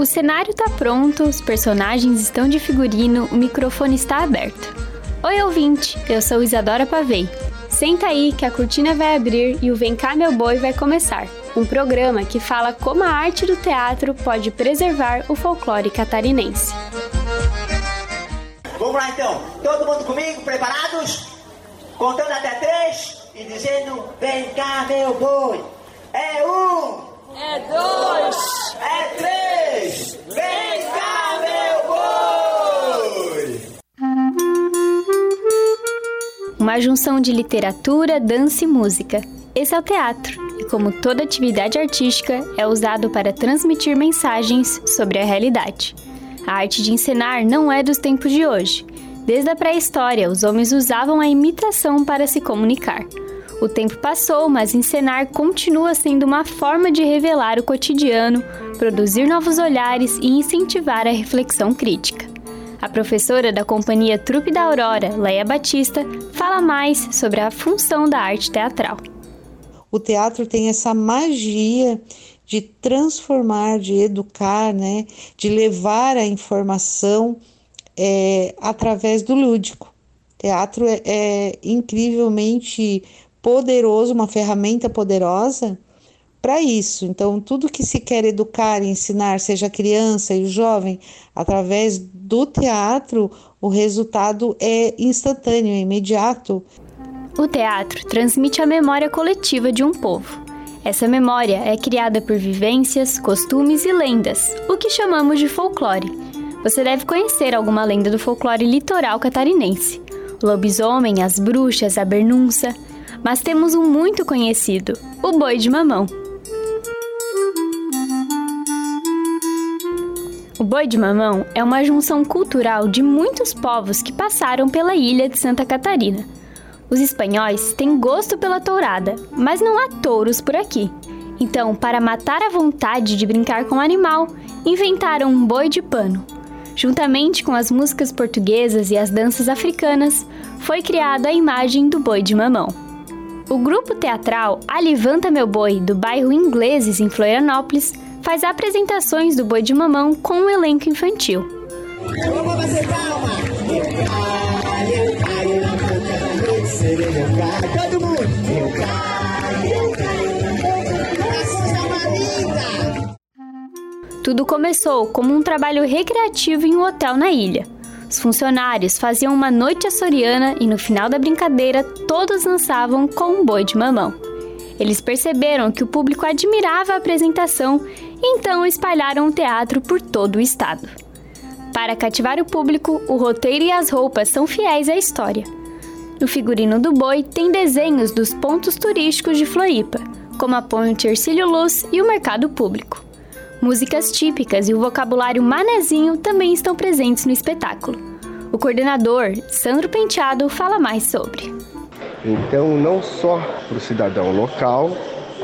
O cenário tá pronto, os personagens estão de figurino, o microfone está aberto. Oi, ouvinte, eu sou Isadora Pavei. Senta aí que a cortina vai abrir e o Vem cá meu boi vai começar. Um programa que fala como a arte do teatro pode preservar o folclore catarinense. Vamos lá então, todo mundo comigo, preparados? Contando até três e dizendo: Vem cá meu boi. É um, Uma junção de literatura, dança e música. Esse é o teatro, e como toda atividade artística, é usado para transmitir mensagens sobre a realidade. A arte de encenar não é dos tempos de hoje. Desde a pré-história, os homens usavam a imitação para se comunicar. O tempo passou, mas encenar continua sendo uma forma de revelar o cotidiano, produzir novos olhares e incentivar a reflexão crítica. A professora da companhia Trupe da Aurora, Leia Batista, fala mais sobre a função da arte teatral. O teatro tem essa magia de transformar, de educar, né, de levar a informação é, através do lúdico. Teatro é, é incrivelmente poderoso, uma ferramenta poderosa para isso. Então, tudo que se quer educar e ensinar, seja a criança e o jovem, através do teatro, o resultado é instantâneo, é imediato. O teatro transmite a memória coletiva de um povo. Essa memória é criada por vivências, costumes e lendas, o que chamamos de folclore. Você deve conhecer alguma lenda do folclore litoral catarinense. O lobisomem, as bruxas, a bernunça mas temos um muito conhecido, o boi de mamão. Boi de mamão é uma junção cultural de muitos povos que passaram pela ilha de Santa Catarina. Os espanhóis têm gosto pela tourada, mas não há touros por aqui. Então, para matar a vontade de brincar com o animal, inventaram um boi de pano. Juntamente com as músicas portuguesas e as danças africanas, foi criada a imagem do boi de mamão. O grupo teatral Alivanta Meu Boi, do bairro Ingleses, em Florianópolis, faz apresentações do boi de mamão com um elenco infantil. Tudo começou como um trabalho recreativo em um hotel na ilha. Os funcionários faziam uma noite açoriana e no final da brincadeira todos dançavam com um boi de mamão. Eles perceberam que o público admirava a apresentação então espalharam o teatro por todo o estado. Para cativar o público, o roteiro e as roupas são fiéis à história. No figurino do boi tem desenhos dos pontos turísticos de Floripa, como a Ponte Ercílio Luz e o Mercado Público. Músicas típicas e o vocabulário manezinho também estão presentes no espetáculo. O coordenador, Sandro Penteado, fala mais sobre. Então, não só para o cidadão local,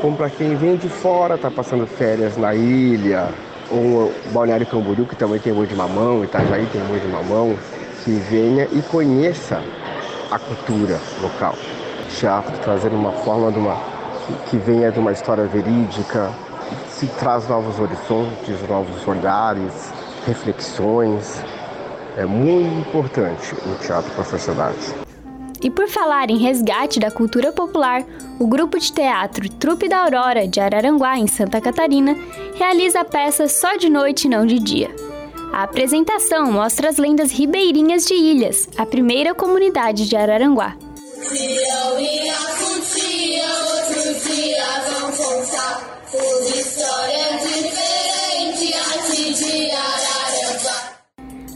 como para quem vem de fora, está passando férias na ilha, ou Balneário Camboriú, que também tem boi de mamão, Itajaí tem boi de mamão, que venha e conheça a cultura local. Teatro trazendo uma forma de uma, que venha de uma história verídica, se traz novos horizontes, novos olhares, reflexões. É muito importante o teatro para a sociedade. E por falar em resgate da cultura popular, o grupo de teatro Trupe da Aurora de Araranguá, em Santa Catarina, realiza a peça só de noite e não de dia. A apresentação mostra as lendas ribeirinhas de Ilhas, a primeira comunidade de Araranguá.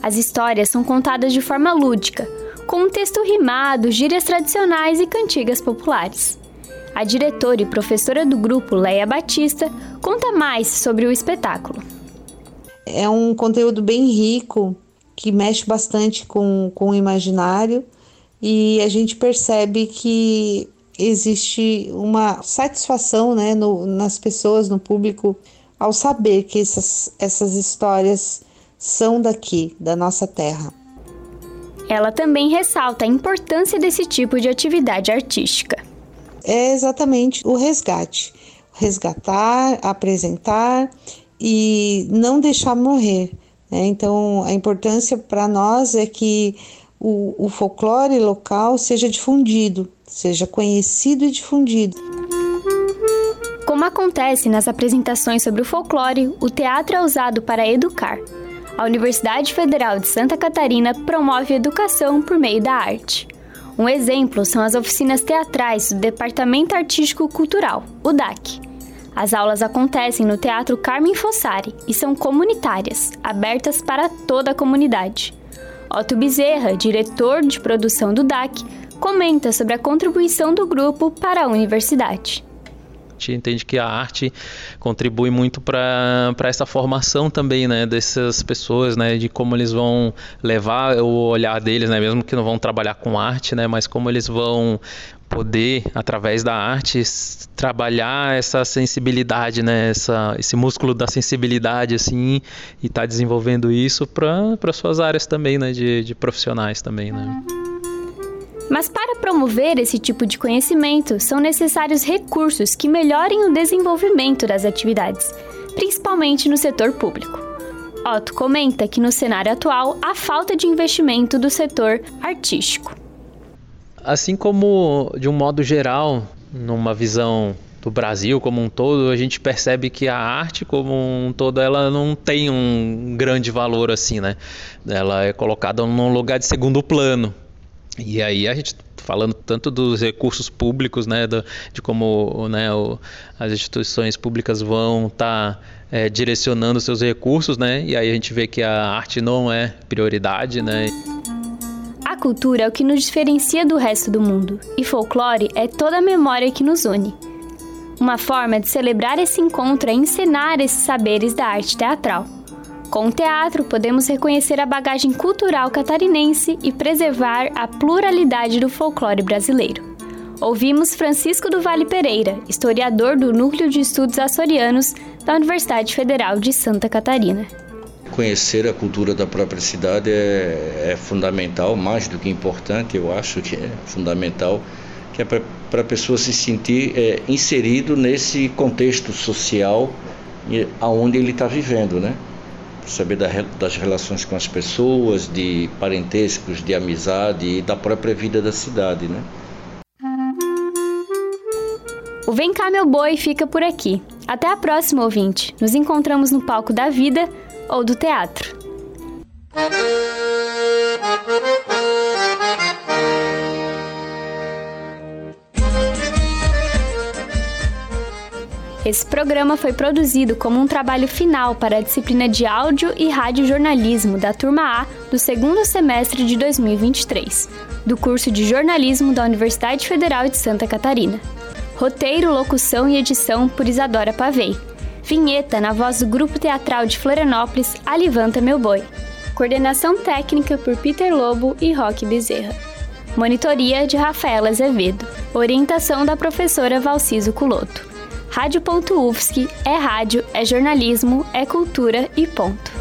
As histórias são contadas de forma lúdica, com um texto rimado, gírias tradicionais e cantigas populares. A diretora e professora do grupo, Leia Batista, conta mais sobre o espetáculo. É um conteúdo bem rico, que mexe bastante com, com o imaginário, e a gente percebe que existe uma satisfação né, no, nas pessoas, no público, ao saber que essas, essas histórias são daqui, da nossa terra. Ela também ressalta a importância desse tipo de atividade artística. É exatamente o resgate. Resgatar, apresentar e não deixar morrer. Né? Então, a importância para nós é que o, o folclore local seja difundido, seja conhecido e difundido. Como acontece nas apresentações sobre o folclore, o teatro é usado para educar. A Universidade Federal de Santa Catarina promove educação por meio da arte. Um exemplo são as oficinas teatrais do Departamento Artístico Cultural, o DAC. As aulas acontecem no Teatro Carmen Fossari e são comunitárias, abertas para toda a comunidade. Otto Bezerra, diretor de produção do DAC, comenta sobre a contribuição do grupo para a universidade entende que a arte contribui muito para essa formação também, né, dessas pessoas, né, de como eles vão levar o olhar deles, né, mesmo que não vão trabalhar com arte, né, mas como eles vão poder através da arte trabalhar essa sensibilidade, né, essa, esse músculo da sensibilidade assim e tá desenvolvendo isso para suas áreas também, né, de, de profissionais também, né. Mas para promover esse tipo de conhecimento, são necessários recursos que melhorem o desenvolvimento das atividades, principalmente no setor público. Otto comenta que no cenário atual há falta de investimento do setor artístico. Assim como, de um modo geral, numa visão do Brasil como um todo, a gente percebe que a arte como um todo ela não tem um grande valor assim, né? Ela é colocada num lugar de segundo plano. E aí a gente falando tanto dos recursos públicos, né, do, de como né, o, as instituições públicas vão estar tá, é, direcionando seus recursos, né, e aí a gente vê que a arte não é prioridade, né. A cultura é o que nos diferencia do resto do mundo, e folclore é toda a memória que nos une. Uma forma de celebrar esse encontro é encenar esses saberes da arte teatral. Com o teatro, podemos reconhecer a bagagem cultural catarinense e preservar a pluralidade do folclore brasileiro. Ouvimos Francisco do Vale Pereira, historiador do Núcleo de Estudos Açorianos da Universidade Federal de Santa Catarina. Conhecer a cultura da própria cidade é, é fundamental, mais do que importante, eu acho que é fundamental, que é para a pessoa se sentir é, inserido nesse contexto social aonde ele está vivendo, né? Saber das relações com as pessoas, de parentescos, de amizade e da própria vida da cidade, né? O Vem cá meu boi fica por aqui. Até a próxima, ouvinte. Nos encontramos no palco da vida ou do teatro. Esse programa foi produzido como um trabalho final para a disciplina de Áudio e Rádio Jornalismo da Turma A do segundo semestre de 2023, do curso de Jornalismo da Universidade Federal de Santa Catarina. Roteiro, locução e edição por Isadora Pavei. Vinheta na voz do Grupo Teatral de Florianópolis, Alivanta Meu Boi. Coordenação técnica por Peter Lobo e Roque Bezerra. Monitoria de Rafaela Azevedo. Orientação da professora Valciso Culoto. Rádio.UFSC é rádio, é jornalismo, é cultura e ponto.